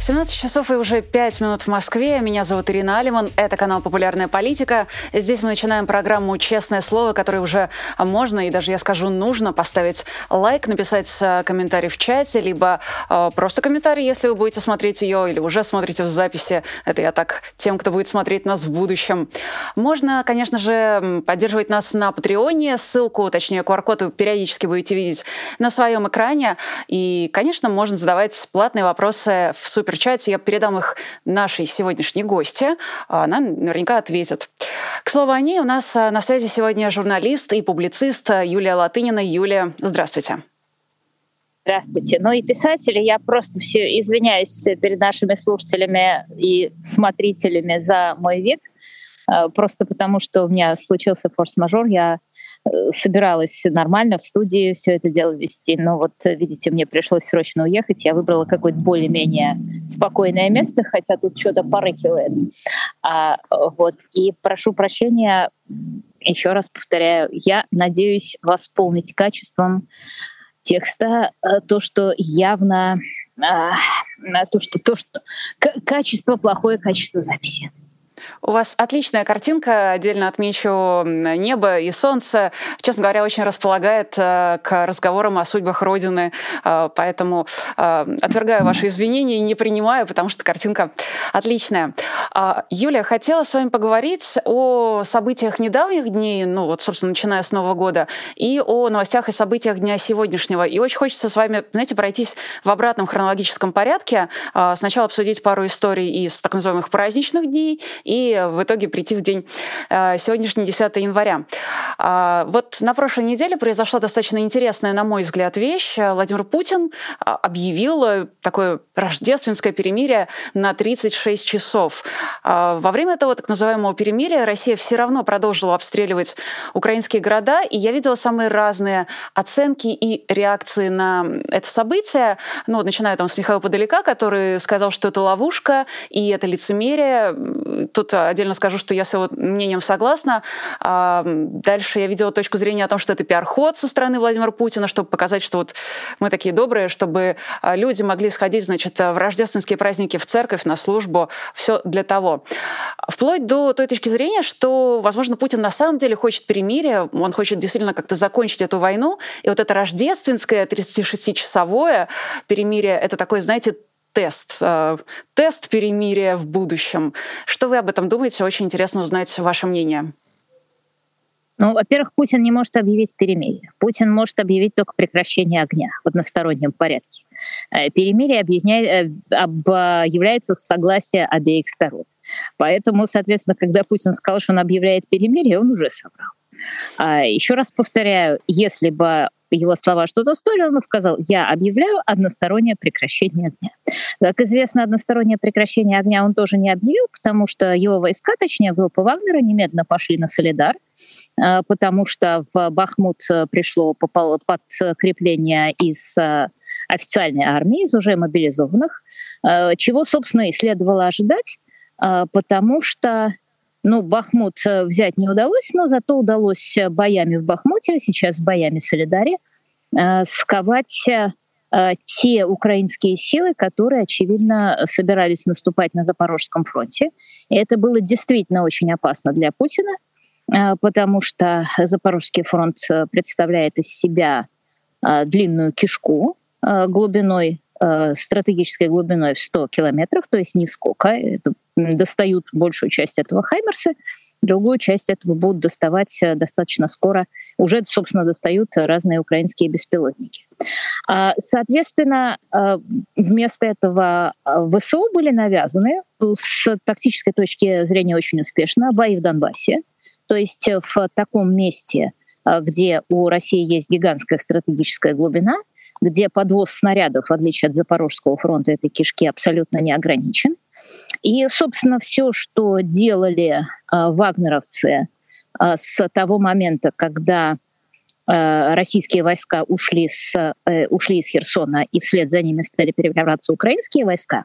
17 часов и уже 5 минут в Москве. Меня зовут Ирина Алиман. Это канал «Популярная политика». Здесь мы начинаем программу «Честное слово», которой уже можно и даже, я скажу, нужно поставить лайк, написать э, комментарий в чате, либо э, просто комментарий, если вы будете смотреть ее или уже смотрите в записи. Это я так тем, кто будет смотреть нас в будущем. Можно, конечно же, поддерживать нас на Патреоне. Ссылку, точнее, QR-код вы периодически будете видеть на своем экране. И, конечно, можно задавать платные вопросы в супер суперчате. Я передам их нашей сегодняшней гости. А она наверняка ответит. К слову о ней, у нас а, на связи сегодня журналист и публицист Юлия Латынина. Юлия, здравствуйте. Здравствуйте. Ну и писатели, я просто все извиняюсь перед нашими слушателями и смотрителями за мой вид, а, просто потому что у меня случился форс-мажор, я собиралась нормально в студии все это дело вести, но вот, видите, мне пришлось срочно уехать, я выбрала какое-то более-менее спокойное место, хотя тут что-то порыкивает. А, вот, и прошу прощения, еще раз повторяю, я надеюсь восполнить качеством текста э, то, что явно а, то, что, то, что качество плохое, качество записи. У вас отличная картинка, отдельно отмечу небо и солнце. Честно говоря, очень располагает э, к разговорам о судьбах Родины, э, поэтому э, отвергаю ваши извинения и не принимаю, потому что картинка отличная. А, Юлия, хотела с вами поговорить о событиях недавних дней, ну вот, собственно, начиная с Нового года, и о новостях и событиях дня сегодняшнего. И очень хочется с вами, знаете, пройтись в обратном хронологическом порядке. А, сначала обсудить пару историй из так называемых праздничных дней и в итоге прийти в день э, сегодняшний 10 января. А, вот на прошлой неделе произошла достаточно интересная, на мой взгляд, вещь. Владимир Путин а, объявил такое рождественское перемирие на 36 часов. А, во время этого так называемого перемирия Россия все равно продолжила обстреливать украинские города, и я видела самые разные оценки и реакции на это событие. Ну, начиная там с Михаила Подалека, который сказал, что это ловушка, и это лицемерие. Тут отдельно скажу, что я с его мнением согласна. А, дальше я видела точку зрения о том, что это пиар-ход со стороны Владимира Путина, чтобы показать, что вот мы такие добрые, чтобы а, люди могли сходить, значит, в рождественские праздники в церковь, на службу. Все для того. Вплоть до той точки зрения, что, возможно, Путин на самом деле хочет перемирия, он хочет действительно как-то закончить эту войну. И вот это рождественское 36-часовое перемирие, это такой, знаете, тест, э, тест перемирия в будущем. Что вы об этом думаете? Очень интересно узнать ваше мнение. Ну, во-первых, Путин не может объявить перемирие. Путин может объявить только прекращение огня в одностороннем порядке. Э, перемирие объявляет, э, объявляется с согласия обеих сторон. Поэтому, соответственно, когда Путин сказал, что он объявляет перемирие, он уже собрал. А еще раз повторяю, если бы его слова что-то стоили, он сказал, я объявляю одностороннее прекращение огня. Как известно, одностороннее прекращение огня он тоже не объявил, потому что его войска, точнее группа Вагнера, немедленно пошли на Солидар, э, потому что в Бахмут э, пришло подкрепление из э, официальной армии, из уже мобилизованных, чего, собственно, и следовало ожидать, потому что ну, Бахмут э, взять не удалось, но зато удалось э, боями в Бахмуте, сейчас боями Солидари, э, сковать те украинские силы, которые, очевидно, собирались наступать на Запорожском фронте. И это было действительно очень опасно для Путина, потому что Запорожский фронт представляет из себя длинную кишку глубиной стратегической глубиной в 100 километров, то есть нисколько, это достают большую часть этого Хаймерсы, другую часть этого будут доставать э, достаточно скоро, уже, собственно, достают разные украинские беспилотники. А, соответственно, э, вместо этого э, ВСУ были навязаны с тактической точки зрения очень успешно бои в Донбассе, то есть в таком месте, где у России есть гигантская стратегическая глубина, где подвоз снарядов, в отличие от Запорожского фронта, этой кишки абсолютно не ограничен – и, собственно, все, что делали э, вагнеровцы э, с того момента, когда э, российские войска ушли, с, э, ушли из Херсона, и вслед за ними стали перебираться украинские войска,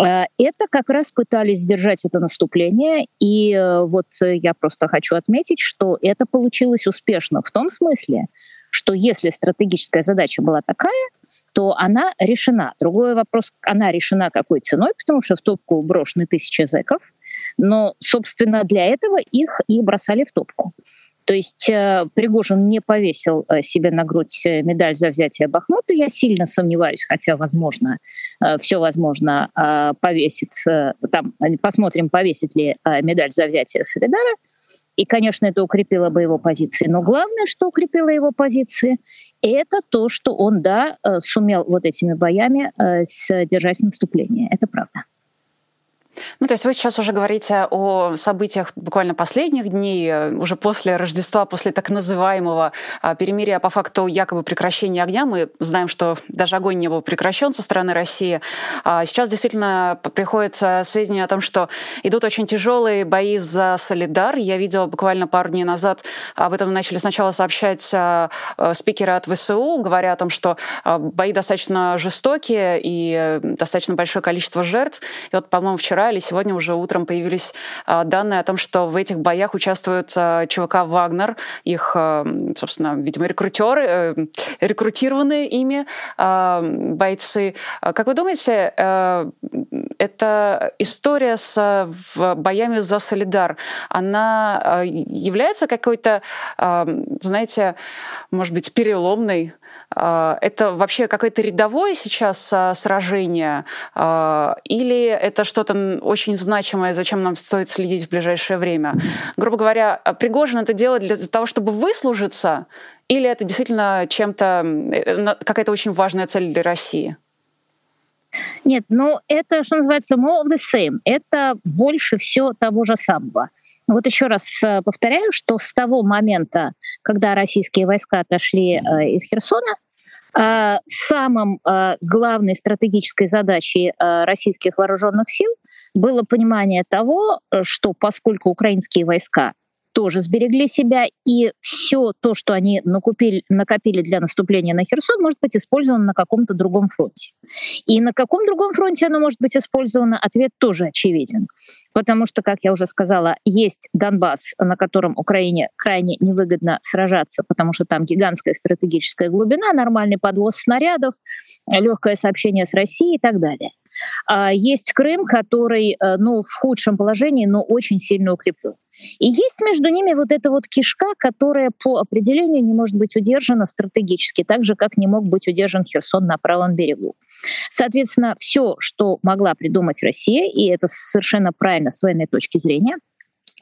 Э, это как раз пытались сдержать это наступление, и э, вот я просто хочу отметить, что это получилось успешно в том смысле, что если стратегическая задача была такая, то она решена. Другой вопрос, она решена какой ценой, потому что в топку брошены тысячи зэков, но, собственно, для этого их и бросали в топку. То есть э, Пригожин не повесил э, себе на грудь э, медаль за взятие Бахмута. Я сильно сомневаюсь, хотя, возможно, все возможно повесит. Там посмотрим, повесит ли медаль за взятие Солидара. И, конечно, это укрепило бы его позиции. Но главное, что укрепило его позиции, это то, что он, да, сумел вот этими боями сдержать наступление. Это правда. Ну, то есть вы сейчас уже говорите о событиях буквально последних дней, э, уже после Рождества, после так называемого а, перемирия по факту якобы прекращения огня. Мы знаем, что даже огонь не был прекращен со стороны России. А сейчас действительно приходят сведения о том, что идут очень тяжелые бои за Солидар. Я видела буквально пару дней назад, об этом начали сначала сообщать э, спикеры от ВСУ, говоря о том, что бои достаточно жестокие и э, достаточно большое количество жертв. И вот, по-моему, вчера вчера или сегодня уже утром появились а, данные о том, что в этих боях участвуют а, ЧВК «Вагнер», их, а, собственно, видимо, рекрутеры, э, рекрутированные ими бойцы. Как вы думаете, э, эта история с боями за Солидар, она является какой-то, знаете, может быть, переломной это вообще какое-то рядовое сейчас а, сражение а, или это что-то очень значимое, зачем нам стоит следить в ближайшее время? Грубо говоря, Пригожин это делает для того, чтобы выслужиться, или это действительно чем-то, э, какая-то очень важная цель для России? Нет, ну это, что называется, more of the same. Это больше все того же самого. Вот еще раз э, повторяю, что с того момента, когда российские войска отошли э, из Херсона, э, самым главной стратегической задачей российских вооруженных сил было понимание того, что поскольку украинские войска тоже сберегли себя, и все то, что они накупили, накопили для наступления на Херсон, может быть использовано на каком-то другом фронте. И на каком другом фронте оно может быть использовано, ответ тоже очевиден. Потому что, как я уже сказала, есть Донбасс, на котором Украине крайне невыгодно сражаться, потому что там гигантская стратегическая глубина, нормальный подвоз снарядов, легкое сообщение с Россией и так далее. А есть Крым, который э, ну, в худшем положении, но очень сильно укреплен. И есть между ними вот эта вот кишка, которая по определению не может быть удержана стратегически, так же, как не мог быть удержан Херсон на правом берегу. Соответственно, все, что могла придумать Россия, и это совершенно правильно с военной точки зрения,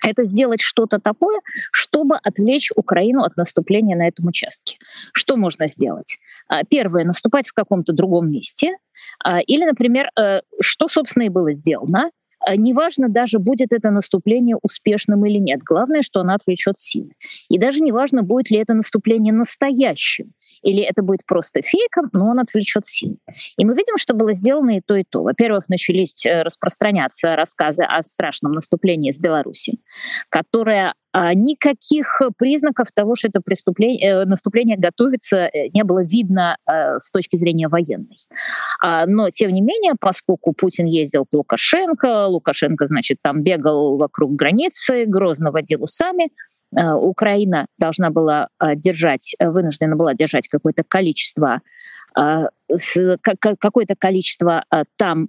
это сделать что-то такое, чтобы отвлечь Украину от наступления на этом участке. Что можно сделать? А, первое, наступать в каком-то другом месте. А, или, например, э, что, собственно, и было сделано, неважно даже, будет это наступление успешным или нет. Главное, что оно отвлечет силы. И даже неважно, будет ли это наступление настоящим или это будет просто фейком, но он отвлечет силы. И мы видим, что было сделано и то, и то. Во-первых, начались э, распространяться рассказы о страшном наступлении из Беларуси, которое а, никаких признаков того, что это преступление, э, наступление готовится, э, не было видно с точки зрения военной. А, но, тем не менее, поскольку Путин ездил к Лукашенко, Лукашенко, значит, там бегал вокруг границы, грозно водил усами, Украина должна была э, держать, э, вынуждена была держать какое-то количество какое-то количество там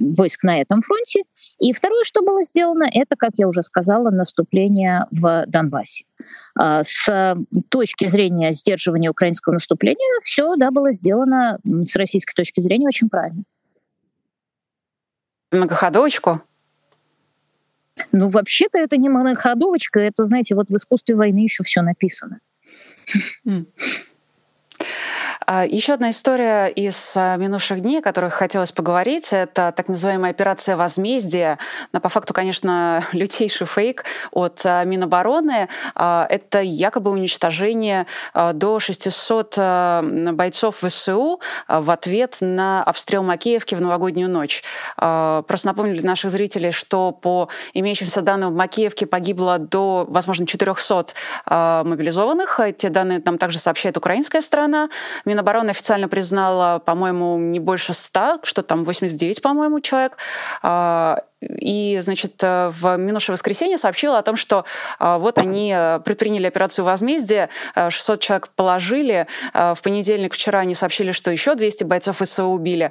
войск на этом фронте. И второе, что было сделано, это, как я уже сказала, наступление в Донбассе. С точки зрения сдерживания украинского наступления все да, было сделано с российской точки зрения очень правильно. Многоходовочку? Ну, вообще-то это не многоходовочка, это, знаете, вот в искусстве войны еще все написано. А, Еще одна история из а, минувших дней, о которых хотелось поговорить, это так называемая операция возмездия. Но по факту, конечно, лютейший фейк от а, Минобороны. Это якобы уничтожение до 600 бойцов ВСУ в ответ на обстрел Макеевки в новогоднюю ночь. Просто напомню для наших зрителей, что по имеющимся данным в Макеевке погибло до, возможно, 400 мобилизованных. Те данные нам также сообщает украинская сторона. Минобороны официально признала, по-моему, не больше 100, что там 89, по-моему, человек. А, и, значит, в минувшее воскресенье сообщила о том, что вот они предприняли операцию возмездия, 600 человек положили. В понедельник вчера они сообщили, что еще 200 бойцов ССО убили.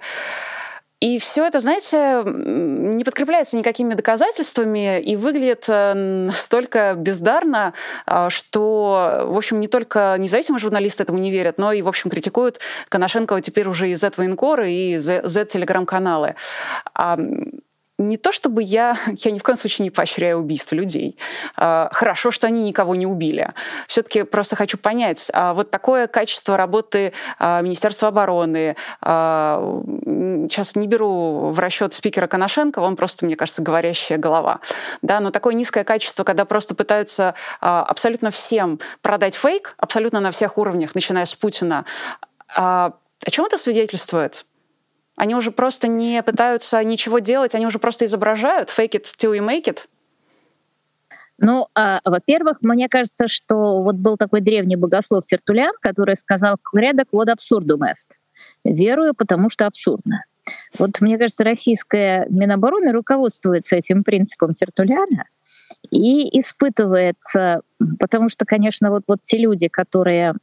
И все это, знаете, не подкрепляется никакими доказательствами и выглядит э, настолько бездарно, а, что, в общем, не только независимые журналисты этому не верят, но и, в общем, критикуют Коношенкова теперь уже и Z-военкоры, и Z-телеграм-каналы не то чтобы я, я ни в коем случае не поощряю убийство людей. А, хорошо, что они никого не убили. Все-таки просто хочу понять, а вот такое качество работы а, Министерства обороны, сейчас не беру в расчет спикера Коношенко, он просто, мне кажется, говорящая голова. Да, но такое низкое качество, когда просто пытаются абсолютно всем продать фейк, абсолютно на всех уровнях, начиная с Путина. О чем это свидетельствует? Они уже просто не пытаются ничего делать, они уже просто изображают fake it till you make it. Ну, а, во-первых, мне кажется, что вот был такой древний богослов Тертулян, который сказал «Рядок вот абсурдум эст». Верую, потому что абсурдно. Вот, мне кажется, российская Минобороны руководствуется этим принципом Тертуляна и испытывается, потому что, конечно, вот, вот те люди, которые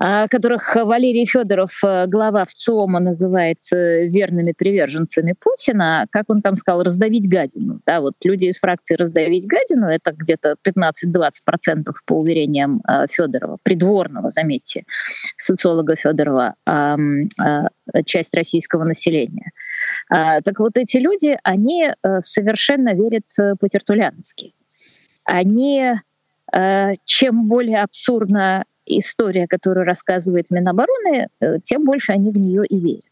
которых Валерий Федоров, э, глава ВЦИОМа, называет э, верными приверженцами Путина, как он там сказал, раздавить гадину. Да, вот люди из фракции раздавить гадину, это где-то 15-20% по уверениям э, Федорова, придворного, заметьте, социолога Федорова, часть российского населения. А, так вот эти люди, они совершенно верят по-тертуляновски. Они чем более абсурдно история, которую рассказывает Минобороны, э, тем больше они в нее и верят.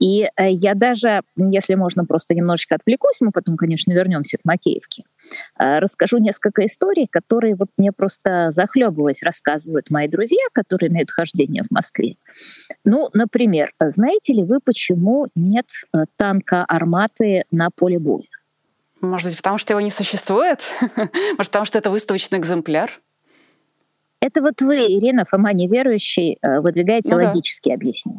И э, я даже, если можно, просто немножечко отвлекусь, мы потом, конечно, вернемся к Макеевке, э, расскажу несколько историй, которые вот мне просто захлебываясь рассказывают мои друзья, которые имеют хождение в Москве. Ну, например, знаете ли вы, почему нет танка «Арматы» на поле боя? Может быть, потому что его не существует? Может, потому что это выставочный экземпляр? Это вот вы, Ирина Фома, неверующий, э, выдвигаете ну, логические да. объяснения.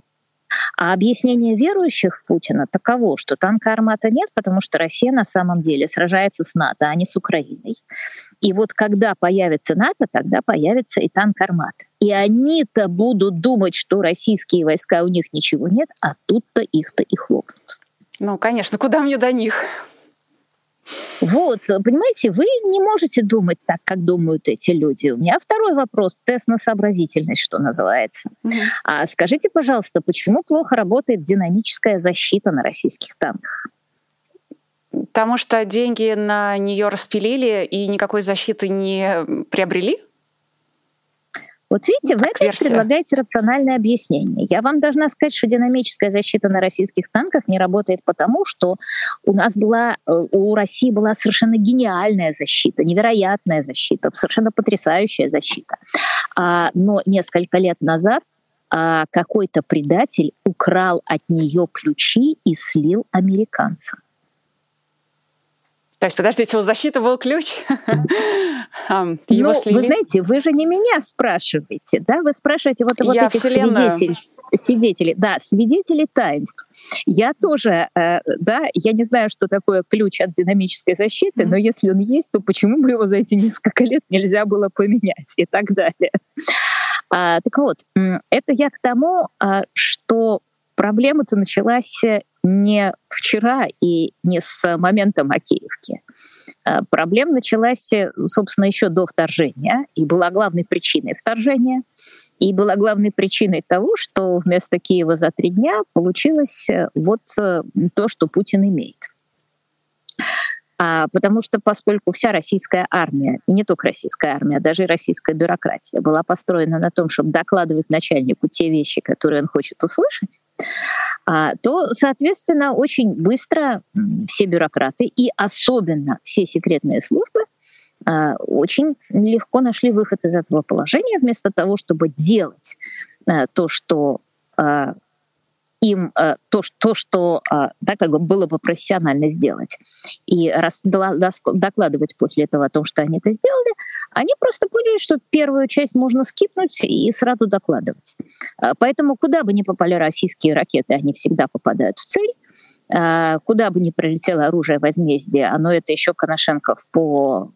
А объяснение верующих в Путина таково, что танка «Армата» нет, потому что Россия на самом деле сражается с НАТО, а не с Украиной. И вот когда появится НАТО, тогда появится и танк «Армата». И они-то будут думать, что российские войска, у них ничего нет, а тут-то их-то и хлопнут. Ну, конечно, куда мне до них? Вот, понимаете, вы не можете думать так, как думают эти люди. У меня второй вопрос, тест на сообразительность, что называется. Mm-hmm. А скажите, пожалуйста, почему плохо работает динамическая защита на российских танках? Потому что деньги на нее распилили и никакой защиты не приобрели? Вот видите, вы опять версия. предлагаете рациональное объяснение. Я вам должна сказать, что динамическая защита на российских танках не работает потому, что у нас была, э, у России была совершенно гениальная защита, невероятная защита, совершенно потрясающая защита. А, но несколько лет назад а, какой-то предатель украл от нее ключи и слил американцам. То есть, подождите, у защиты был ключ? Его ну, слили? вы знаете, вы же не меня спрашиваете, да? Вы спрашиваете вот, вот этих свидетелей, свидетелей, да, свидетелей таинств. Я тоже, э, да, я не знаю, что такое ключ от динамической защиты, но если он есть, то почему бы его за эти несколько лет нельзя было поменять и так далее. А, так вот, это я к тому, а, что проблема-то началась не вчера и не с момента Макеевки. А, проблема началась, собственно, еще до вторжения и была главной причиной вторжения. И была главной причиной того, что вместо Киева за три дня получилось э, вот э, то, что Путин имеет. А, потому что поскольку вся российская армия, и не только российская армия, а даже и российская бюрократия была построена на том, чтобы докладывать начальнику те вещи, которые он хочет услышать, а, то, соответственно, очень быстро все бюрократы и особенно все секретные службы а, очень легко нашли выход из этого положения, вместо того, чтобы делать а, то, что им э, то, то, что э, да, как бы было бы профессионально сделать, и раз, докладывать после этого о том, что они это сделали, они просто поняли, что первую часть можно скипнуть и сразу докладывать. Э, поэтому куда бы ни попали российские ракеты, они всегда попадают в цель. Э, куда бы ни прилетело оружие возмездия, оно это еще Коношенков по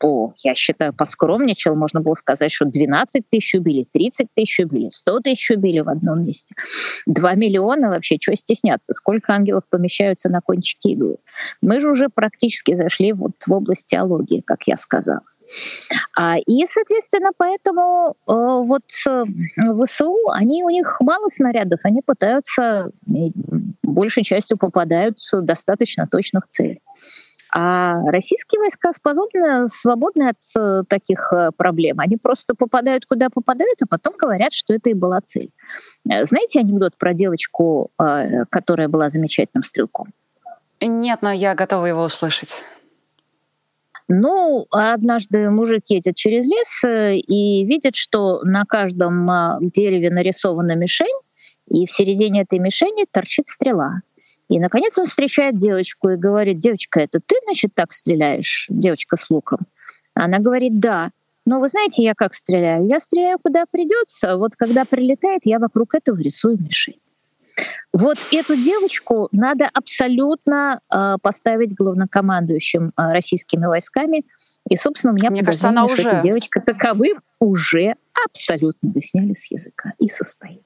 по, я считаю, поскромничал. Можно было сказать, что 12 тысяч убили, 30 тысяч убили, 100 тысяч убили в одном месте. 2 миллиона вообще, что стесняться? Сколько ангелов помещаются на кончике иглы? Мы же уже практически зашли вот в область теологии, как я сказала. А, и, соответственно, поэтому э, вот э, ВСУ, они, у них мало снарядов, они пытаются, большей частью попадают достаточно точных целей. А российские войска способны, свободны от э, таких э, проблем. Они просто попадают куда попадают, а потом говорят, что это и была цель. Э, знаете анекдот про девочку, которая была замечательным стрелком? Нет, но я готова его услышать. Ну, однажды мужик едет через лес и видит, что на каждом дереве нарисована мишень, и в середине этой мишени торчит стрела. И, наконец, он встречает девочку и говорит, девочка, это ты, значит, так стреляешь, девочка с луком? Она говорит, да. Но вы знаете, я как стреляю? Я стреляю, куда придется. Вот когда прилетает, я вокруг этого рисую мишень. Вот эту девочку надо абсолютно э, поставить главнокомандующим э, российскими войсками. И, собственно, у меня Мне кажется, она уже... эта девочка таковым уже абсолютно вы сняли с языка и состоит.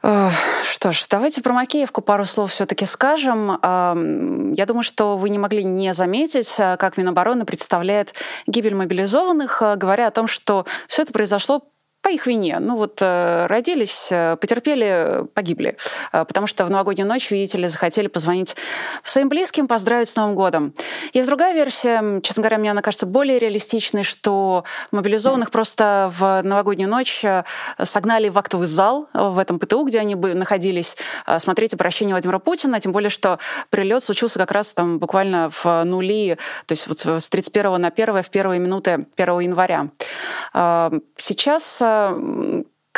Что ж, давайте про Макеевку пару слов все-таки скажем. Я думаю, что вы не могли не заметить, а, как Минобороны представляет гибель мобилизованных, а, говоря о том, что все это произошло по их вине. Ну вот э, родились, э, потерпели, погибли. Э, потому что в новогоднюю ночь, видите ли, захотели позвонить своим близким, поздравить с Новым годом. Есть другая версия, честно говоря, мне она кажется более реалистичной, что мобилизованных просто в новогоднюю ночь согнали в актовый зал в этом ПТУ, где они бы находились, смотреть обращение Владимира Путина, тем более, что прилет случился как раз там буквально в нули, то есть вот с 31 на 1 в первые минуты 1 января. Сейчас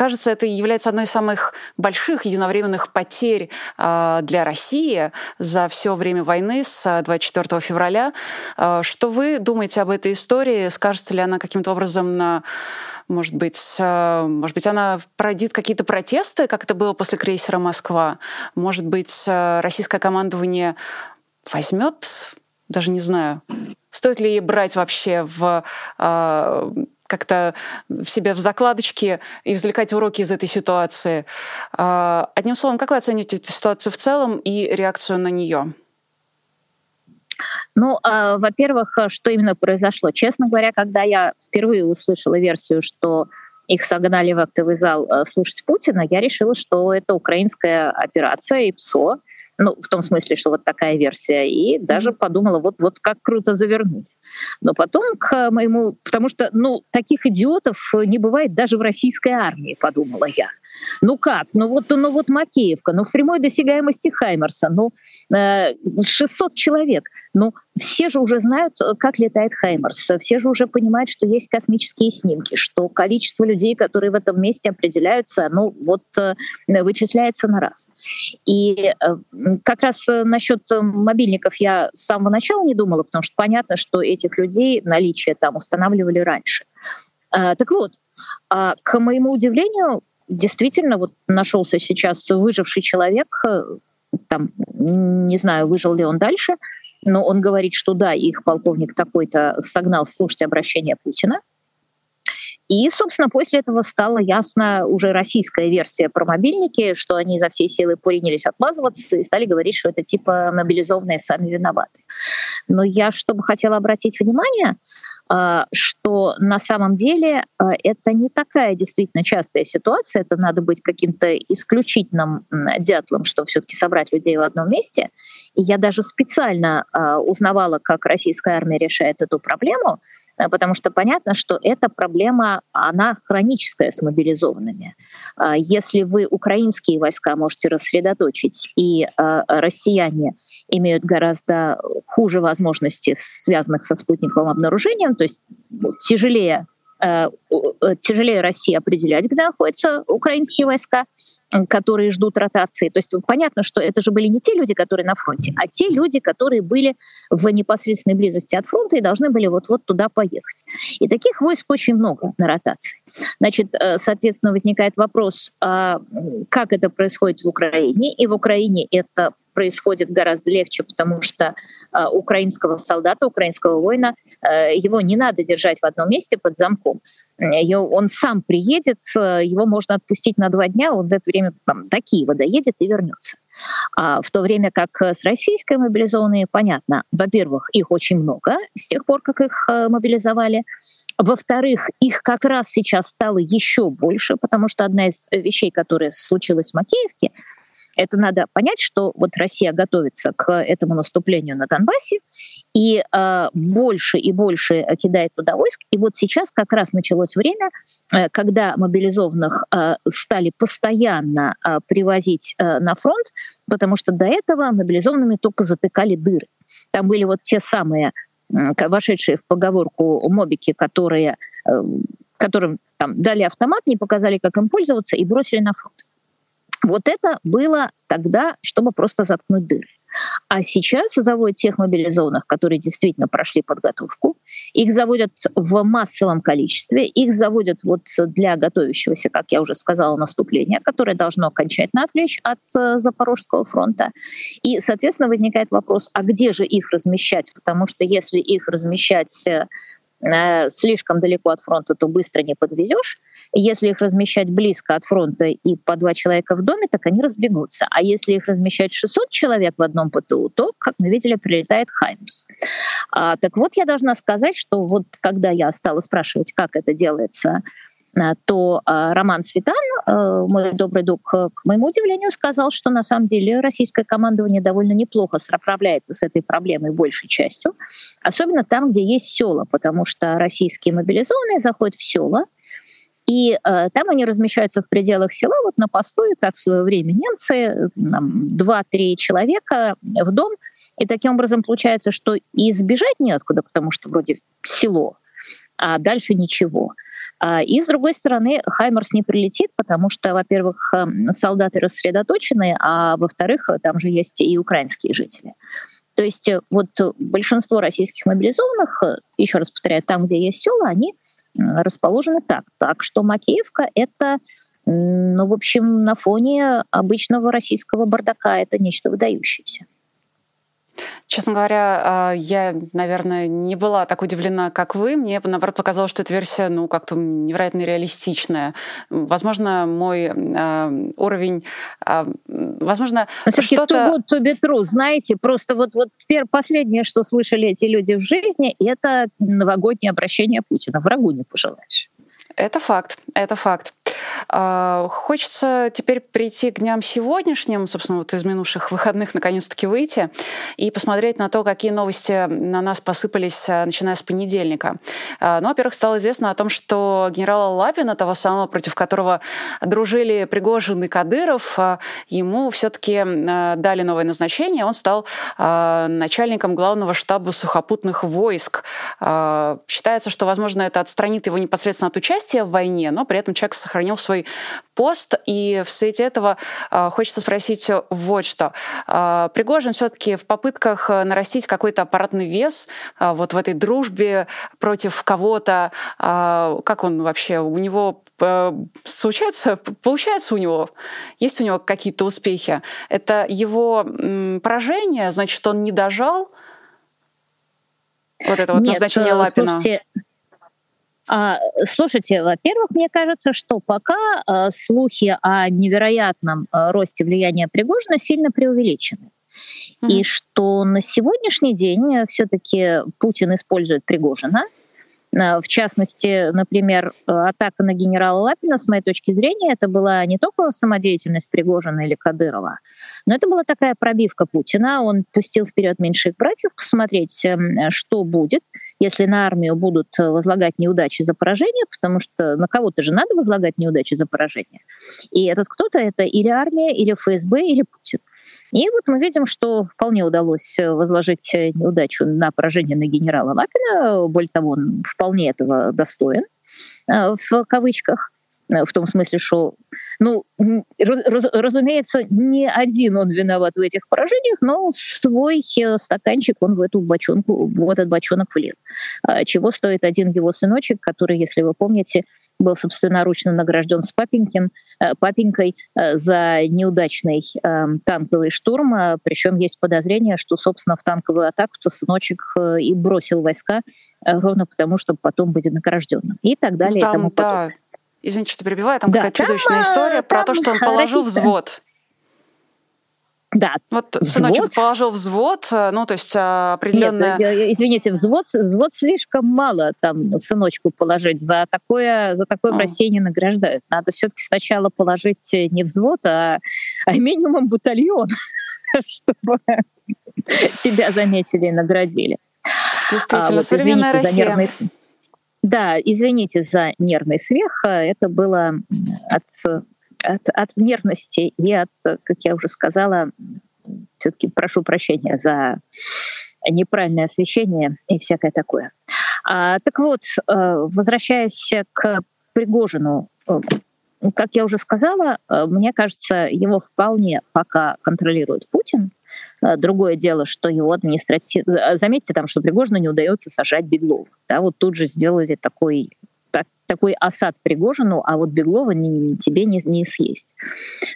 кажется, это является одной из самых больших единовременных потерь а, для России за все время войны с 24 февраля. А, что вы думаете об этой истории? Скажется ли она каким-то образом на может быть, а, может быть, она породит какие-то протесты, как это было после крейсера «Москва». Может быть, российское командование возьмет, даже не знаю, стоит ли ей брать вообще в как-то в себе в закладочке и извлекать уроки из этой ситуации. А, одним словом, как вы оцениваете эту ситуацию в целом и реакцию на нее? Ну, э, во-первых, что именно произошло? Честно говоря, когда я впервые услышала версию, что их согнали в актовый зал э, слушать Путина, я решила, что это украинская операция и ПСО, ну, в том смысле, что вот такая версия, и даже подумала, вот, вот как круто завернуть. Но потом к моему... Потому что, ну, таких идиотов не бывает даже в российской армии, подумала я. Ну как? Ну вот, ну вот Макеевка, ну в прямой досягаемости Хаймерса, ну 600 э, человек. Ну все же уже знают, э, как летает Хаймерс, все же уже понимают, что есть космические снимки, что количество людей, которые в этом месте определяются, ну вот э, вычисляется на раз. И как раз насчет мобильников я с самого начала не думала, потому что понятно, что этих людей наличие там устанавливали раньше. Так вот, а, к моему удивлению, действительно вот нашелся сейчас выживший человек, э, там, не знаю, выжил ли он дальше, но он говорит, что да, их полковник такой-то согнал слушать обращение Путина. И, собственно, после этого стала ясна уже российская версия про мобильники, что они за всей силы принялись отмазываться и стали говорить, что это типа мобилизованные сами виноваты. Но я, чтобы хотела обратить внимание, что на самом деле а, это не такая действительно частая ситуация, это надо быть каким-то исключительным дятлом, чтобы все-таки собрать людей в одном месте. И я даже специально а, узнавала, как российская армия решает эту проблему, потому что понятно, что эта проблема, она хроническая с мобилизованными. А если вы украинские войска можете рассредоточить, и россияне имеют гораздо хуже возможности, связанных со спутниковым обнаружением, то есть тяжелее тяжелее России определять, где находятся украинские войска которые ждут ротации. То есть понятно, что это же были не те люди, которые на фронте, а те люди, которые были в непосредственной близости от фронта и должны были вот-вот туда поехать. И таких войск очень много на ротации. Значит, э, соответственно, возникает вопрос, а как это происходит в Украине. И в Украине это происходит гораздо легче, потому что э, украинского солдата, украинского воина, э, его не надо держать в одном месте под замком он сам приедет, э, его можно отпустить на два дня, он за это время там, до Киева доедет и вернется. А в то время как с российской мобилизованные, понятно, во-первых, их очень много с тех пор, как их э, мобилизовали, во-вторых, их как раз сейчас стало еще больше, потому что одна из вещей, которая случилась в Макеевке, это надо понять, что вот Россия готовится к этому наступлению на Донбассе и э, больше и больше кидает туда войск. И вот сейчас как раз началось время, э, когда мобилизованных э, стали постоянно э, привозить э, на фронт, потому что до этого мобилизованными только затыкали дыры. Там были вот те самые э, вошедшие в поговорку мобики, которые, э, которым там, дали автомат, не показали, как им пользоваться, и бросили на фронт. Вот это было тогда, чтобы просто заткнуть дыры. А сейчас заводят тех мобилизованных, которые действительно прошли подготовку. Их заводят в массовом количестве. Их заводят вот для готовящегося, как я уже сказала, наступления, которое должно окончательно отвлечь от э, Запорожского фронта. И, соответственно, возникает вопрос, а где же их размещать? Потому что если их размещать э, слишком далеко от фронта, то быстро не подвезешь. Если их размещать близко от фронта и по два человека в доме, так они разбегутся. А если их размещать 600 человек в одном ПТУ, то, как мы видели, прилетает Хаймерс. А, так вот, я должна сказать, что вот когда я стала спрашивать, как это делается, то а, Роман Светан, а, мой добрый друг, к моему удивлению, сказал, что на самом деле российское командование довольно неплохо справляется с этой проблемой большей частью, особенно там, где есть села, потому что российские мобилизованные заходят в села, и э, там они размещаются в пределах села, вот на посту, как в свое время немцы, два-три человека в дом. И таким образом получается, что и сбежать неоткуда, потому что вроде село, а дальше ничего. А, и с другой стороны, Хаймерс не прилетит, потому что, во-первых, эм, солдаты рассредоточены, а во-вторых, там же есть и украинские жители. То есть э, вот большинство российских мобилизованных, э, еще раз повторяю, там, где есть села, они расположены так. Так что Макеевка — это, ну, в общем, на фоне обычного российского бардака это нечто выдающееся. Честно говоря, а, я, наверное, не была так удивлена, как вы. Мне, наоборот, показалось, что эта версия, ну, как-то невероятно реалистичная. Возможно, мой э, уровень, э, возможно, что-то... to be true, знаете, просто вот, вот последнее, что слышали эти люди в жизни, это новогоднее обращение Путина. Врагу не пожелаешь. Это факт, это факт. А, хочется теперь прийти к дням сегодняшним, собственно, вот из минувших выходных наконец-таки выйти и посмотреть на то, какие новости на нас посыпались, а, начиная с понедельника. А, ну, во-первых, стало известно о том, что генерала Лапина, того самого, против которого дружили Пригожин и Кадыров, ему все-таки дали новое назначение. Он стал начальником главного штаба сухопутных войск. Считается, что, возможно, это отстранит его непосредственно от участия в войне, но при этом человек сохранил свой пост. И в свете этого э, хочется спросить вот что. Э, Пригожин все-таки в попытках нарастить какой-то аппаратный вес э, вот в этой дружбе против кого-то, как он вообще, у него случается, получается у него, есть у него какие-то успехи. Это его поражение, значит, он не дожал вот это вот Нет, назначение Лапина. Слушайте, слушайте, во-первых, мне кажется, что пока а, слухи о невероятном а, росте влияния Пригожина сильно преувеличены. Mm-hmm. И что на сегодняшний день все-таки Путин использует Пригожина – в частности, например, атака на генерала Лапина, с моей точки зрения, это была не только самодеятельность Пригожина или Кадырова, но это была такая пробивка Путина. Он пустил вперед меньших братьев посмотреть, эм, что будет, если на армию будут возлагать неудачи за поражение, потому что на кого-то же надо возлагать неудачи за поражение. И этот кто-то это или армия, или ФСБ, или Путин. И вот мы видим, что вполне удалось э, возложить э, неудачу на поражение на генерала Лапина. Более того, он вполне этого достоин. в кавычках, в том смысле, что, ну, раз, разумеется, не один он виноват в этих поражениях, но свой стаканчик он в эту бочонку, в этот бочонок влил. Чего стоит один его сыночек, который, если вы помните, был собственноручно награжден с папенькин, э, папенькой э, за неудачный э, танковый штурм. Причем есть подозрение, что, собственно, в танковую атаку-то сыночек и бросил войска ровно потому, чтобы потом быть награжденным. И так далее. Ну, там, и тому да. Извините, что перебиваю, там да, какая-то чудовищная история про то, что он положил взвод да. Вот взвод. сыночек положил взвод, э, ну, то есть э, определенная... Нет, извините, взвод, взвод слишком мало там сыночку положить. За такое, за такое в России не награждают. Надо все таки сначала положить не взвод, а, а минимум батальон, чтобы тебя заметили и наградили. Действительно, а, вот, современная Россия. Нервный... Да, извините за нервный смех. Это было от от, от нервности и от, как я уже сказала, все-таки прошу прощения за неправильное освещение и всякое такое. А, так вот, э, возвращаясь к Пригожину, э, как я уже сказала, э, мне кажется, его вполне пока контролирует Путин. Другое дело, что его административно... Заметьте там, что Пригожину не удается сажать Беглов. Да, вот тут же сделали такой такой осад Пригожину, а вот Беглова не, тебе не, не съесть.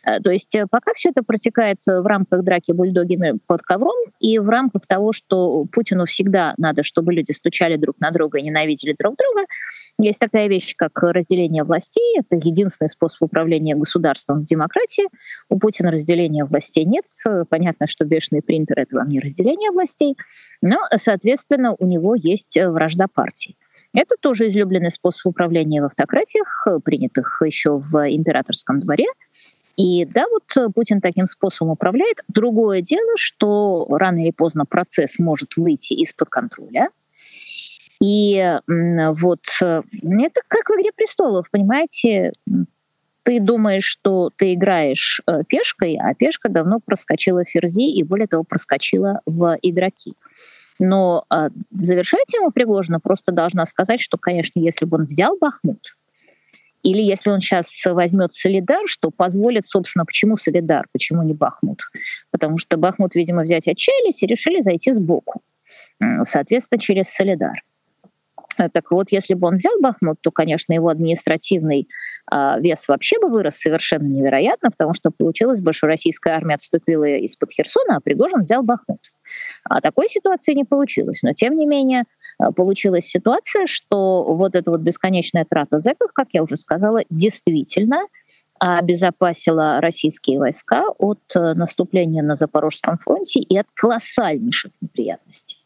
Э, то есть э, пока все это протекает в рамках драки бульдогами под ковром и в рамках того, что Путину всегда надо, чтобы люди стучали друг на друга и ненавидели друг друга, есть такая вещь, как разделение властей. Это единственный способ управления государством в демократии. У Путина разделения властей нет. Понятно, что бешеный принтер — это вам не разделение властей. Но, соответственно, у него есть вражда партий. Это тоже излюбленный способ управления в автократиях, принятых еще в императорском дворе. И да, вот Путин таким способом управляет. Другое дело, что рано или поздно процесс может выйти из-под контроля. И вот это как в «Игре престолов», понимаете? Ты думаешь, что ты играешь э, пешкой, а пешка давно проскочила в ферзи и, более того, проскочила в игроки. Но э, завершая тему Пригожина, просто должна сказать, что, конечно, если бы он взял Бахмут, или если он сейчас возьмет Солидар, что позволит, собственно, почему Солидар, почему не Бахмут? Потому что Бахмут, видимо, взять отчаялись и решили зайти сбоку. Соответственно, через Солидар. Э, так вот, если бы он взял Бахмут, то, конечно, его административный э, вес вообще бы вырос совершенно невероятно, потому что получилось бы, что российская армия отступила из-под Херсона, а Пригожин взял Бахмут. А такой ситуации не получилось. Но, тем не менее, э, получилась ситуация, что вот эта вот бесконечная трата зэков, как я уже сказала, действительно обезопасила российские войска от э, наступления на Запорожском фронте и от колоссальнейших неприятностей.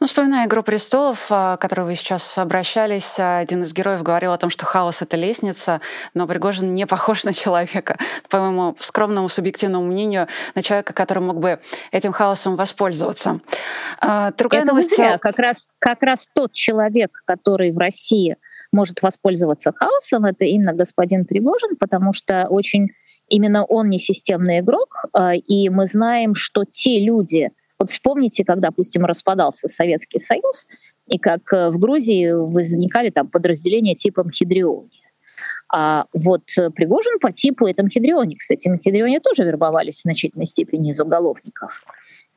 Ну, вспоминая «Игру престолов», а, к которой вы сейчас обращались, а, один из героев говорил о том, что хаос — это лестница, но Пригожин не похож на человека, по моему скромному субъективному мнению, на человека, который мог бы этим хаосом воспользоваться. А, другая это новость... зря. Как раз, как раз тот человек, который в России может воспользоваться хаосом, это именно господин Пригожин, потому что очень именно он не системный игрок, и мы знаем, что те люди, вот вспомните, когда, допустим, распадался Советский Союз, и как э, в Грузии возникали там подразделения типа Мхидриони. А вот Пригожин по типу это Мхидриони. Кстати, Мхидриони тоже вербовались в значительной степени из уголовников.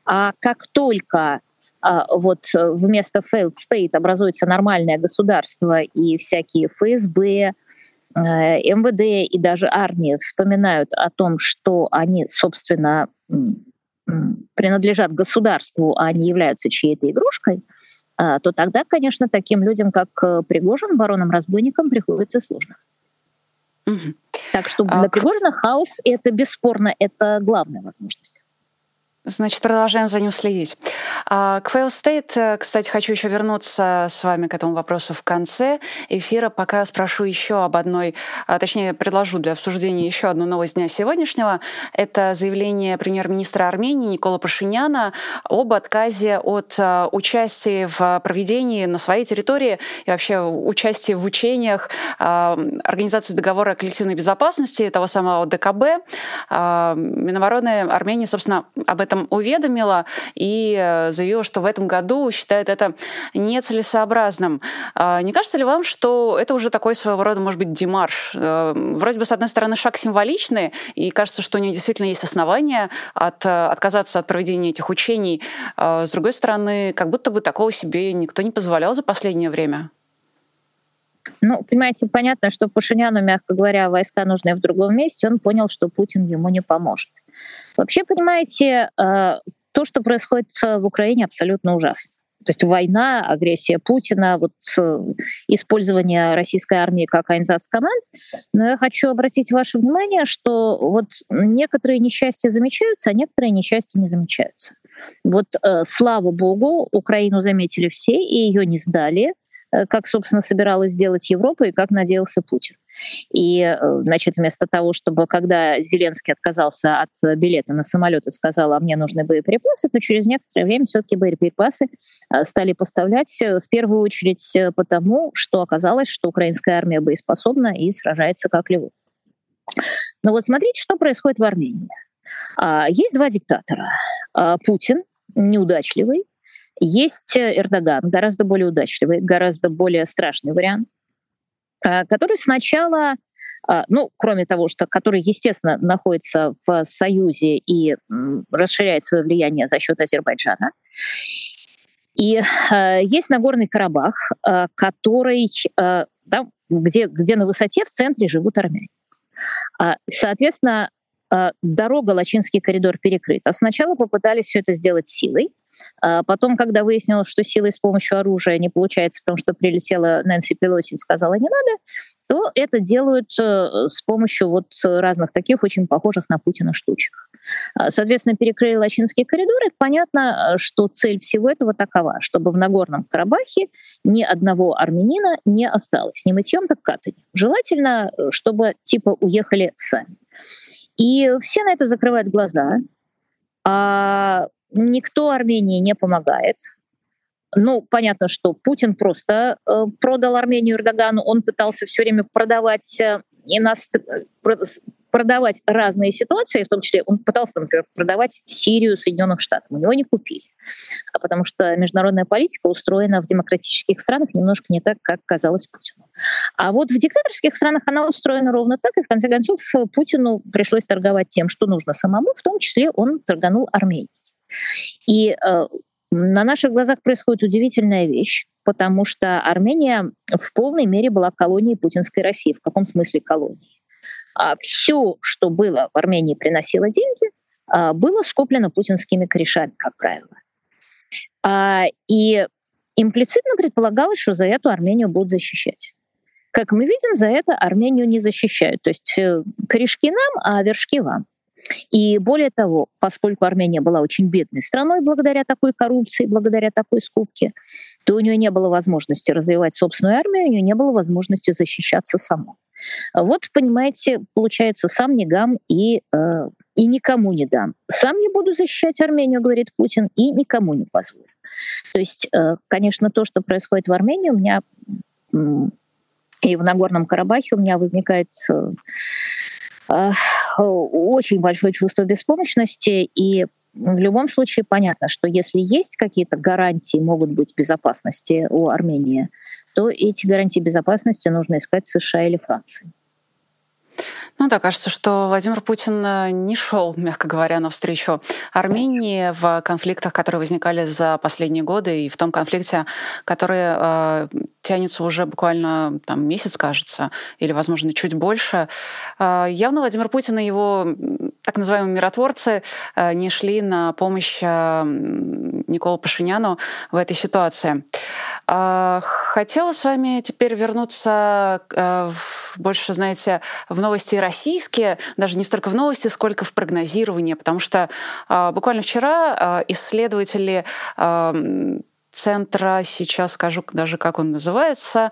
А как только а, вот вместо failed state образуется нормальное государство и всякие ФСБ, э, МВД и даже армия вспоминают о том, что они, собственно, принадлежат государству, а не являются чьей-то игрушкой, а, то тогда, конечно, таким людям, как э, Пригожин, баронам-разбойникам, приходится сложно. Угу. Так что для а, Пригожина хаос — это бесспорно, это главная возможность. Значит, продолжаем за ним следить. А, к Fail State, э, кстати, хочу еще вернуться с вами к этому вопросу в конце эфира. Пока спрошу еще об одной, а, точнее, предложу для обсуждения еще одну новость дня сегодняшнего. Это заявление премьер-министра Армении Никола Пашиняна об отказе от а, участия в проведении на своей территории и вообще участия в учениях Организации договора о коллективной безопасности, того самого ДКБ. Минобороны Армении, собственно, об этом этом уведомила и заявила, что в этом году считает это нецелесообразным. Не кажется ли вам, что это уже такой своего рода, может быть, демарш? Вроде бы, с одной стороны, шаг символичный, и кажется, что у нее действительно есть основания от, отказаться от проведения этих учений. С другой стороны, как будто бы такого себе никто не позволял за последнее время. Ну, понимаете, понятно, что Пашиняну, мягко говоря, войска нужны в другом месте, он понял, что Путин ему не поможет. Вообще, понимаете, э, то, что происходит в Украине, абсолютно ужасно. То есть война, агрессия Путина, вот э, использование российской армии как команд. Но я хочу обратить ваше внимание, что вот некоторые несчастья замечаются, а некоторые несчастья не замечаются. Вот э, слава богу, Украину заметили все и ее не сдали. Как, собственно, собиралась сделать Европа и как надеялся Путин. И, э, значит, вместо того, чтобы, когда Зеленский отказался от билета на самолет и сказал, а мне нужны боеприпасы, то через некоторое время все-таки боеприпасы э, стали поставлять в первую очередь потому, что оказалось, что украинская армия боеспособна и сражается как львы. Но вот смотрите, что происходит в Армении. А, есть два диктатора. А, Путин, неудачливый, есть э, Эрдоган, гораздо более удачливый, гораздо более страшный вариант, который сначала, а, ну, кроме того, что который, естественно, находится в Союзе и расширяет свое влияние за счет Азербайджана. И э, есть Нагорный Карабах, э, который, э, да, где, где на высоте в центре живут армяне. А, соответственно, э, дорога Лачинский коридор перекрыта. Сначала попытались все это сделать силой, а потом, когда выяснилось, что силой с помощью оружия не получается, потому что прилетела Нэнси Пелоси и сказала «не надо», то это делают э, с помощью вот разных таких очень похожих на Путина штучек. А, соответственно, перекрыли Лачинские коридоры. Понятно, что цель всего этого такова, чтобы в Нагорном Карабахе ни одного армянина не осталось. Не мытьем, так катанем. Желательно, чтобы типа уехали сами. И все на это закрывают глаза. А Никто Армении не помогает. Ну, понятно, что Путин просто э, продал Армению Эрдогану. Он пытался все время продавать э, иност... Э, продавать разные ситуации, в том числе он пытался, например, продавать Сирию Соединенным Штатам. У него не купили. А потому что международная политика устроена в демократических странах немножко не так, как казалось Путину. А вот в диктаторских странах она устроена ровно так, и в конце концов Путину пришлось торговать тем, что нужно самому, в том числе он торганул Арменией. И э, на наших глазах происходит удивительная вещь, потому что Армения в полной мере была колонией путинской России. В каком смысле колонией? А все, что было в Армении, приносило деньги, а, было скоплено путинскими корешами, как правило. А, и имплицитно предполагалось, что за эту Армению будут защищать. Как мы видим, за это Армению не защищают. То есть э, корешки нам, а вершки вам. И более того, поскольку Армения была очень бедной страной благодаря такой коррупции, благодаря такой скупке, то у нее не было возможности развивать собственную армию, у нее не было возможности защищаться самой. Вот, понимаете, получается, сам не гам и, э, и никому не дам. Сам не буду защищать Армению, говорит Путин, и никому не позволю. То есть, э, конечно, то, что происходит в Армении, у меня и в Нагорном Карабахе у меня возникает э, Э, очень большое чувство беспомощности, и в любом случае понятно, что если есть какие-то гарантии могут быть безопасности у Армении, то эти гарантии безопасности нужно искать в США или Франции. Ну да, кажется, что Владимир Путин э, не шел, мягко говоря, навстречу Армении в конфликтах, которые возникали за последние годы, и в том конфликте, который э, тянется уже буквально там, месяц, кажется, или, возможно, чуть больше. Э, явно Владимир Путин и его так называемые миротворцы э, не шли на помощь э, Николу Пашиняну в этой ситуации. Э, хотела с вами теперь вернуться больше, знаете, в новости российские, даже не столько в новости, сколько в прогнозирование, потому что буквально вчера исследователи центра, сейчас скажу даже, как он называется,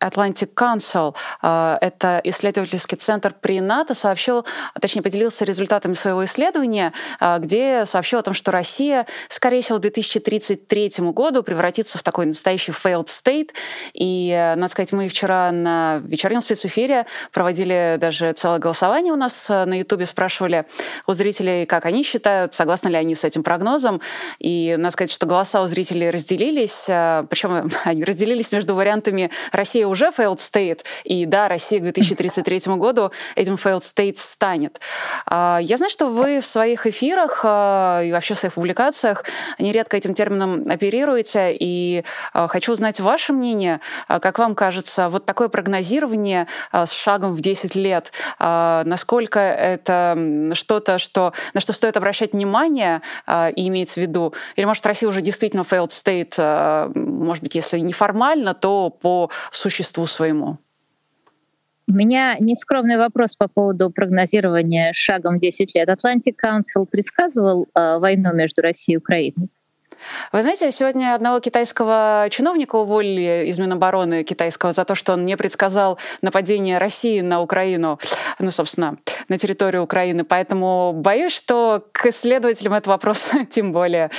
Atlantic Council, э, это исследовательский центр при НАТО, сообщил, точнее, поделился результатами своего исследования, э, где сообщил о том, что Россия, скорее всего, к 2033 году превратится в такой настоящий failed state. И, надо сказать, мы вчера на вечернем спецэфире проводили даже целое голосование у нас на Ютубе, спрашивали у зрителей, как они считают, согласны ли они с этим прогнозом. И надо сказать, что голоса у зрителей разделились, причем они разделились между вариантами «Россия уже failed state», и да, Россия к 2033 году этим failed state станет. А, я знаю, что вы в своих эфирах а, и вообще в своих публикациях нередко этим термином оперируете, и а, хочу узнать ваше мнение. Как вам кажется, вот такое прогнозирование с шагом в 10 лет, насколько это что-то, что, на что стоит обращать внимание и имеется в виду? Или, может, Россия уже действительно failed state, может быть, если не формально, то по существу своему? У меня нескромный вопрос по поводу прогнозирования шагом 10 лет. Atlantic Council предсказывал э, войну между Россией и Украиной? Вы знаете, сегодня одного китайского чиновника уволили из Минобороны китайского за то, что он не предсказал нападение России на Украину, ну, собственно, на территорию Украины. Поэтому боюсь, что к исследователям этот вопрос тем более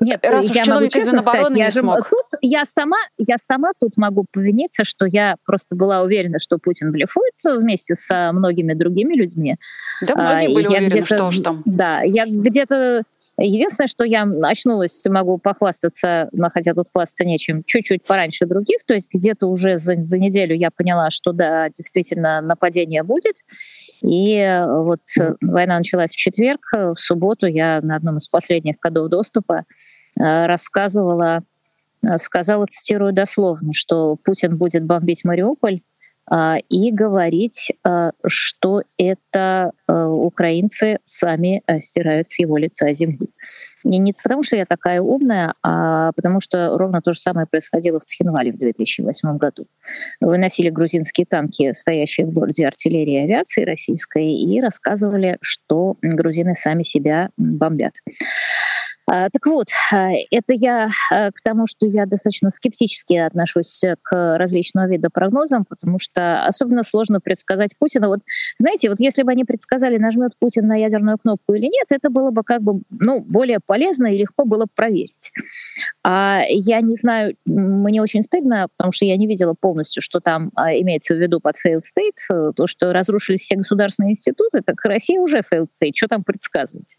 нет, раз уж я из Минобороны сказать, не я смог. Же, тут я сама, я сама тут могу повиниться, что я просто была уверена, что Путин блефует вместе со многими другими людьми. Да, многие а, были уверены, что уж там. Да, я где-то Единственное, что я очнулась, могу похвастаться, хотя тут хвастаться нечем, чуть-чуть пораньше других, то есть где-то уже за, за неделю я поняла, что да, действительно нападение будет. И вот война началась в четверг, в субботу я на одном из последних кодов доступа э, рассказывала, э, сказала, цитирую дословно, что Путин будет бомбить Мариуполь, и говорить, а, что это а, украинцы сами стирают с его лица землю. И не потому, что я такая умная, а потому что ровно то же самое происходило в Цхинвале в 2008 году. Выносили грузинские танки, стоящие в городе артиллерии и авиации российской, и рассказывали, что грузины сами себя бомбят. А, так вот, а, это я а, к тому, что я достаточно скептически отношусь к различного вида прогнозам, потому что особенно сложно предсказать Путина. Вот знаете, вот если бы они предсказали, нажмет Путин на ядерную кнопку или нет, это было бы как бы ну, более полезно и легко было бы проверить. А я не знаю, мне очень стыдно, потому что я не видела полностью, что там имеется в виду под failed state, то, что разрушились все государственные институты, так Россия уже failed state, что там предсказывать?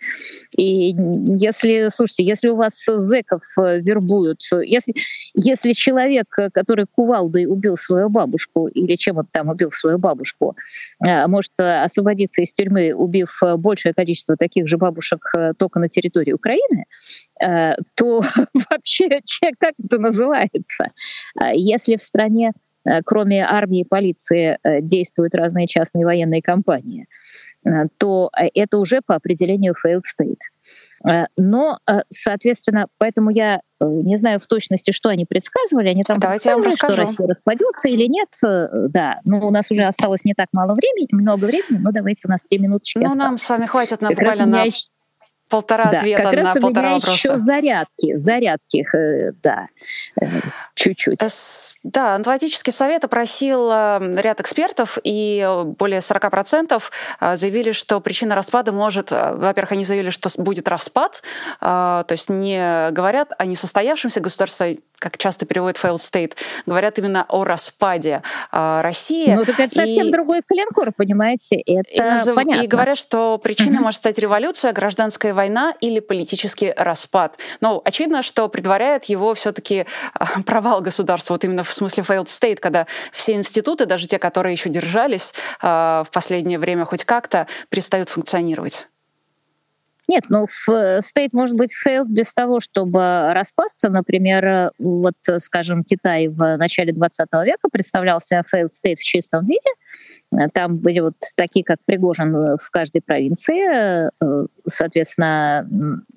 И если слушайте, если у вас зэков э, вербуют, если, если человек, который кувалдой убил свою бабушку, или чем он там убил свою бабушку, э, может э, освободиться из тюрьмы, убив большее количество таких же бабушек только на территории Украины, то вообще как это называется? Если в стране кроме армии и полиции действуют разные частные военные компании, то это уже по определению failed state. Э, но, э, соответственно, поэтому я э, не знаю в точности, что они предсказывали. Они там Давайте предсказывали, что Россия распадется или нет. Да, но у нас уже осталось не так мало времени, много времени, но давайте у нас три минуточки Ну, нам с вами хватит на буквально на полтора да, ответа как раз на полтора у меня вопроса. еще зарядки, зарядки, да, чуть-чуть. Да, Атлантический совет опросил ряд экспертов, и более 40% заявили, что причина распада может... Во-первых, они заявили, что будет распад, то есть не говорят о несостоявшемся государстве, как часто переводит failed state, говорят именно о распаде России. Ну, так это совсем и... другой коленкор, понимаете? Это и, назов... понятно. И говорят, что причиной может стать революция, гражданская война или политический распад. Но очевидно, что предваряет его все таки провал государства, вот именно в смысле failed state, когда все институты, даже те, которые еще держались в последнее время хоть как-то, перестают функционировать. Нет, ну, стейт может быть failed без того, чтобы распасться. Например, вот, скажем, Китай в начале 20 века представлялся failed state в чистом виде, Там были вот такие, как Пригожин в каждой провинции, соответственно,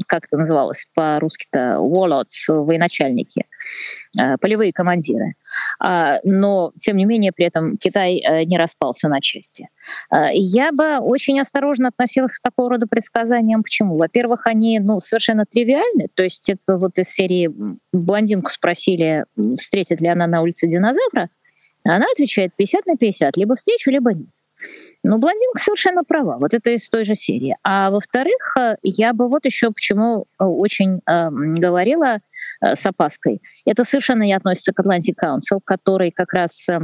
как это называлось по-русски-то, warlords, военачальники, полевые командиры. А, но, тем не менее, при этом Китай не распался на части. Я бы очень осторожно относилась к такого рода предсказаниям. Почему? Во-первых, они ну, совершенно тривиальны. То есть это вот из серии блондинку спросили, встретит ли она на улице динозавра, она отвечает 50 на 50, либо встречу, либо нет. Но блондинка совершенно права. Вот это из той же серии. А во-вторых, э, я бы вот еще почему э, очень э, говорила э, с опаской. Это совершенно не относится к Atlantic Council, который как раз э,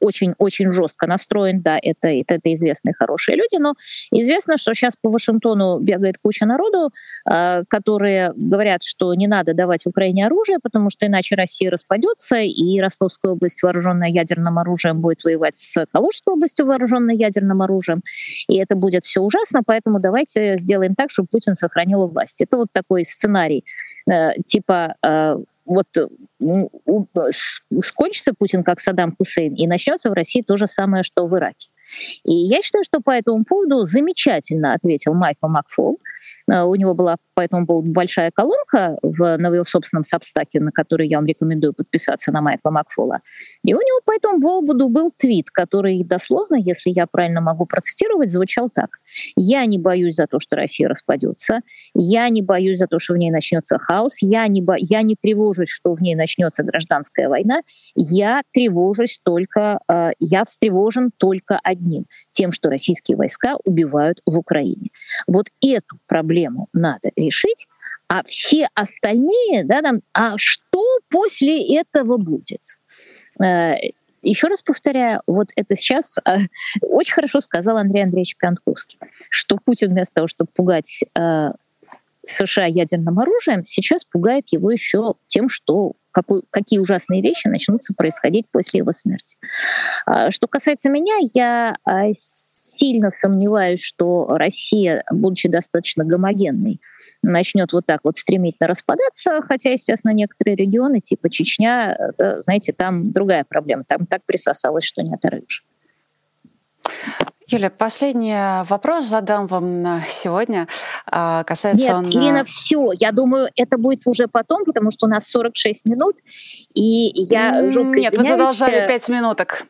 очень-очень жестко настроен, да, это, это, это известные хорошие люди, но известно, что сейчас по Вашингтону бегает куча народу, э, которые говорят, что не надо давать Украине оружие, потому что иначе Россия распадется, и Ростовская область, вооруженная ядерным оружием, будет воевать с Калужской областью, вооруженной ядерным оружием, и это будет все ужасно, поэтому давайте сделаем так, чтобы Путин сохранил власть. Это вот такой сценарий, э, типа э, вот скончится Путин как Саддам Хусейн, и начнется в России то же самое, что в Ираке. И я считаю, что по этому поводу замечательно ответил Майкл Макфол, Э, у него была поэтому была большая колонка в, на его собственном сабстаке, на который я вам рекомендую подписаться на Майкла Макфола. И у него по этому поводу был твит, который дословно, если я правильно могу процитировать, звучал так. «Я не боюсь за то, что Россия распадется. Я не боюсь за то, что в ней начнется хаос. Я не, бо... я не тревожусь, что в ней начнется гражданская война. Я тревожусь только... Э, я встревожен только одним. Тем, что российские войска убивают в Украине. Вот эту проблему проблему надо решить, а все остальные, да, там, а что после этого будет? Э, Еще раз повторяю, вот это сейчас э, очень хорошо сказал Андрей Андреевич Пьянковский, что Путин вместо того, чтобы пугать э, США ядерным оружием, сейчас пугает его еще тем, что какой, какие ужасные вещи начнутся происходить после его смерти. А, что касается меня, я а, сильно сомневаюсь, что Россия, будучи достаточно гомогенной, начнет вот так вот стремительно распадаться, хотя, естественно, некоторые регионы, типа Чечня, э, знаете, там другая проблема, там так присосалось, что не оторвешь. Юля, последний вопрос задам вам на сегодня. А, касается Нет, он... Ирина, все. Я думаю, это будет уже потом, потому что у нас 46 минут, и я жутко Нет, извиняюсь. вы задолжали 5 минуток.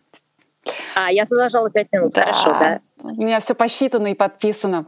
А, я задолжала 5 минут, да. хорошо, да. У меня все посчитано и подписано.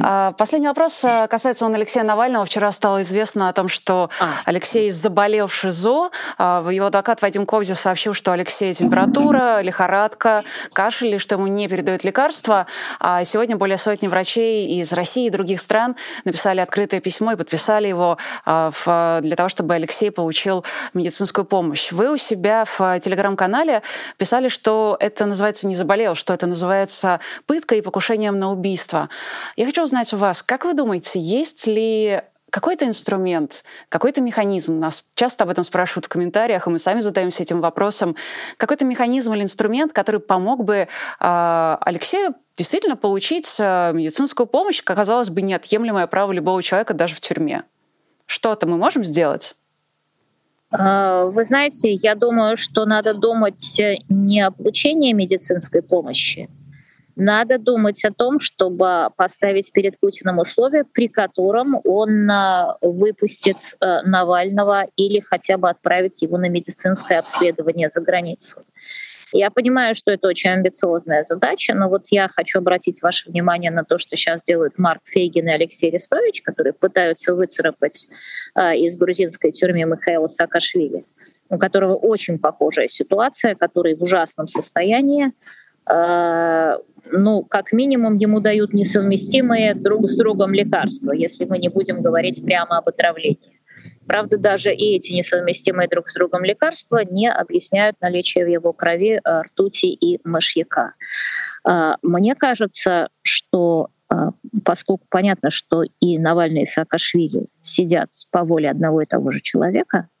А, последний вопрос э, касается он Алексея Навального. Вчера стало известно о том, что а. Алексей заболел в ШИЗО. А, его адвокат Вадим Кобзев сообщил, что Алексей температура, лихорадка, кашель, что ему не передают лекарства. А сегодня более сотни врачей из России и других стран написали открытое письмо и подписали его для того, чтобы Алексей получил медицинскую помощь. Вы у себя в телеграм-канале писали, что это называется не заболел, что это называется пыткой и покушением на убийство. Я хочу узнать у вас, как вы думаете, есть ли какой-то инструмент, какой-то механизм, нас часто об этом спрашивают в комментариях, и мы сами задаемся этим вопросом, какой-то механизм или инструмент, который помог бы э, Алексею действительно получить э, медицинскую помощь, как казалось бы, неотъемлемое право любого человека даже в тюрьме. Что-то мы можем сделать? А, вы знаете, я думаю, что надо думать не о получении медицинской помощи, надо думать о том, чтобы поставить перед Путиным условия, при котором он а, выпустит а, Навального или хотя бы отправит его на медицинское обследование за границу. Я понимаю, что это очень амбициозная задача, но вот я хочу обратить ваше внимание на то, что сейчас делают Марк Фейгин и Алексей Арестович, которые пытаются выцарапать э, из грузинской тюрьмы Михаила Саакашвили, у которого очень похожая ситуация, который в ужасном состоянии, Э, ну, как минимум, ему дают несовместимые друг с другом лекарства, если мы не будем говорить прямо об отравлении. Правда, даже и эти несовместимые друг с другом лекарства не объясняют наличие в его крови э, ртути и мышьяка. Э, мне кажется, что поскольку понятно, что и Навальный, и Саакашвили сидят по воле одного и того же человека, а,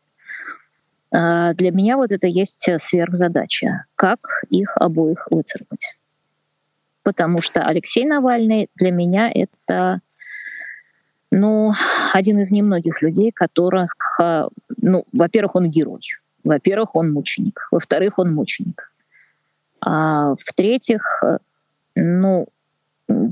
для меня вот это есть э, сверхзадача. Как их обоих выцарапать? Потому что Алексей Навальный для меня это ну, один из немногих людей, которых, а, ну, во-первых, он герой, во-первых, он мученик, во-вторых, он мученик. А в-третьих, ну,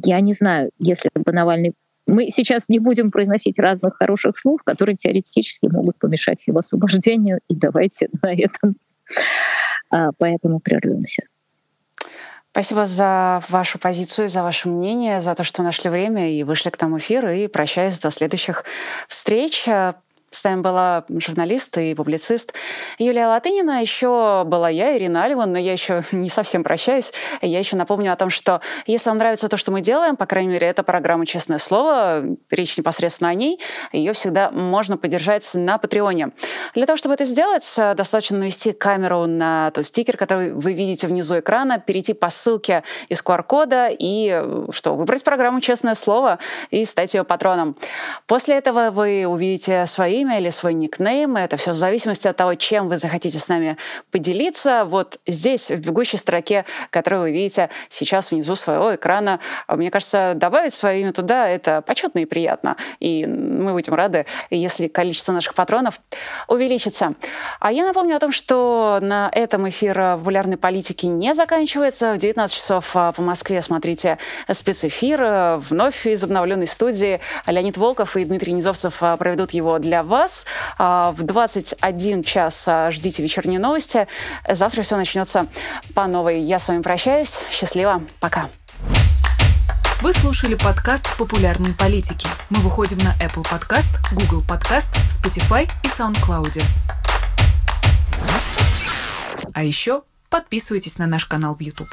я не знаю, если бы Навальный мы сейчас не будем произносить разных хороших слов, которые теоретически могут помешать его освобождению, и давайте на этом а, поэтому прервемся. Спасибо за вашу позицию, за ваше мнение, за то, что нашли время и вышли к нам эфир. И прощаюсь до следующих встреч. С нами была журналист и публицист Юлия Латынина. Еще была я, Ирина Альван, но я еще не совсем прощаюсь. Я еще напомню о том, что если вам нравится то, что мы делаем, по крайней мере, это программа «Честное слово», речь непосредственно о ней, ее всегда можно поддержать на Патреоне. Для того, чтобы это сделать, достаточно навести камеру на тот стикер, который вы видите внизу экрана, перейти по ссылке из QR-кода и что, выбрать программу «Честное слово» и стать ее патроном. После этого вы увидите свои имя или свой никнейм. Это все в зависимости от того, чем вы захотите с нами поделиться. Вот здесь, в бегущей строке, которую вы видите сейчас внизу своего экрана, мне кажется, добавить свое имя туда — это почетно и приятно. И мы будем рады, если количество наших патронов увеличится. А я напомню о том, что на этом эфир популярной политики не заканчивается. В 19 часов а, по Москве смотрите спецэфир. Вновь из обновленной студии Леонид Волков и Дмитрий Низовцев а, проведут его для вас. А, в 21 час ждите вечерние новости. Завтра все начнется по новой. Я с вами прощаюсь. Счастливо. Пока. Вы слушали подкаст «Популярные политики». Мы выходим на Apple Podcast, Google Podcast, Spotify и SoundCloud. А еще подписывайтесь на наш канал в YouTube.